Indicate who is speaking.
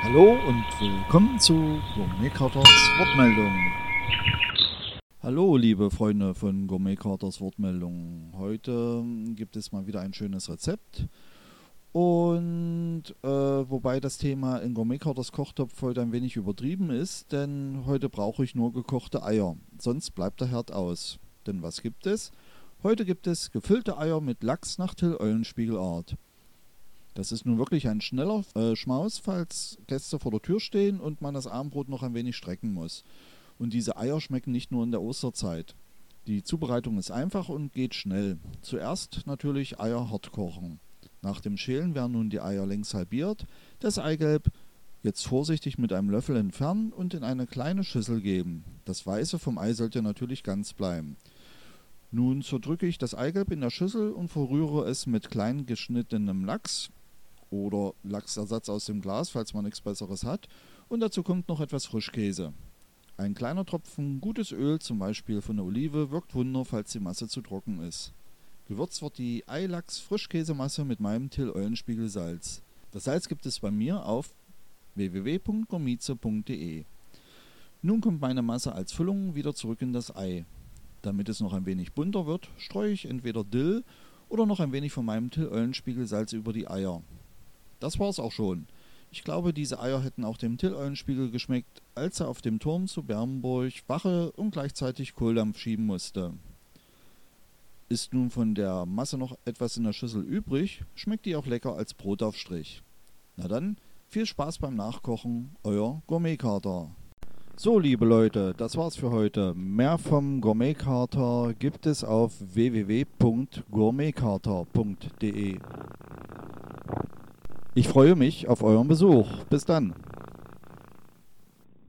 Speaker 1: Hallo und willkommen zu Gourmet Carters Wortmeldung. Hallo liebe Freunde von Gourmet Carters Wortmeldung. Heute gibt es mal wieder ein schönes Rezept. Und äh, wobei das Thema in Gourmet Carters Kochtopf heute ein wenig übertrieben ist, denn heute brauche ich nur gekochte Eier. Sonst bleibt der Herd aus. Denn was gibt es? Heute gibt es gefüllte Eier mit Lachs nach Till Eulenspiegelart. Das ist nun wirklich ein schneller äh, Schmaus, falls Gäste vor der Tür stehen und man das Abendbrot noch ein wenig strecken muss. Und diese Eier schmecken nicht nur in der Osterzeit. Die Zubereitung ist einfach und geht schnell. Zuerst natürlich Eier hart kochen. Nach dem Schälen werden nun die Eier längs halbiert, das Eigelb jetzt vorsichtig mit einem Löffel entfernen und in eine kleine Schüssel geben. Das Weiße vom Ei sollte natürlich ganz bleiben. Nun zerdrücke ich das Eigelb in der Schüssel und verrühre es mit klein geschnittenem Lachs, oder Lachsersatz aus dem Glas, falls man nichts Besseres hat. Und dazu kommt noch etwas Frischkäse. Ein kleiner Tropfen gutes Öl, zum Beispiel von der Olive, wirkt Wunder, falls die Masse zu trocken ist. Gewürzt wird die Eilachs-Frischkäsemasse mit meinem Till-Eulenspiegel Salz. Das Salz gibt es bei mir auf www.gomize.de. Nun kommt meine Masse als Füllung wieder zurück in das Ei. Damit es noch ein wenig bunter wird, streue ich entweder Dill oder noch ein wenig von meinem Till-Eulenspiegel Salz über die Eier. Das war's auch schon. Ich glaube, diese Eier hätten auch dem Till-Eulenspiegel geschmeckt, als er auf dem Turm zu Bernburg Wache und gleichzeitig Kohldampf schieben musste. Ist nun von der Masse noch etwas in der Schüssel übrig, schmeckt die auch lecker als Brotaufstrich. Na dann, viel Spaß beim Nachkochen, euer Gourmetkater. So, liebe Leute, das war's für heute. Mehr vom Gourmetkater gibt es auf www.gourmetkater.de. Ich freue mich auf euren Besuch. Bis dann.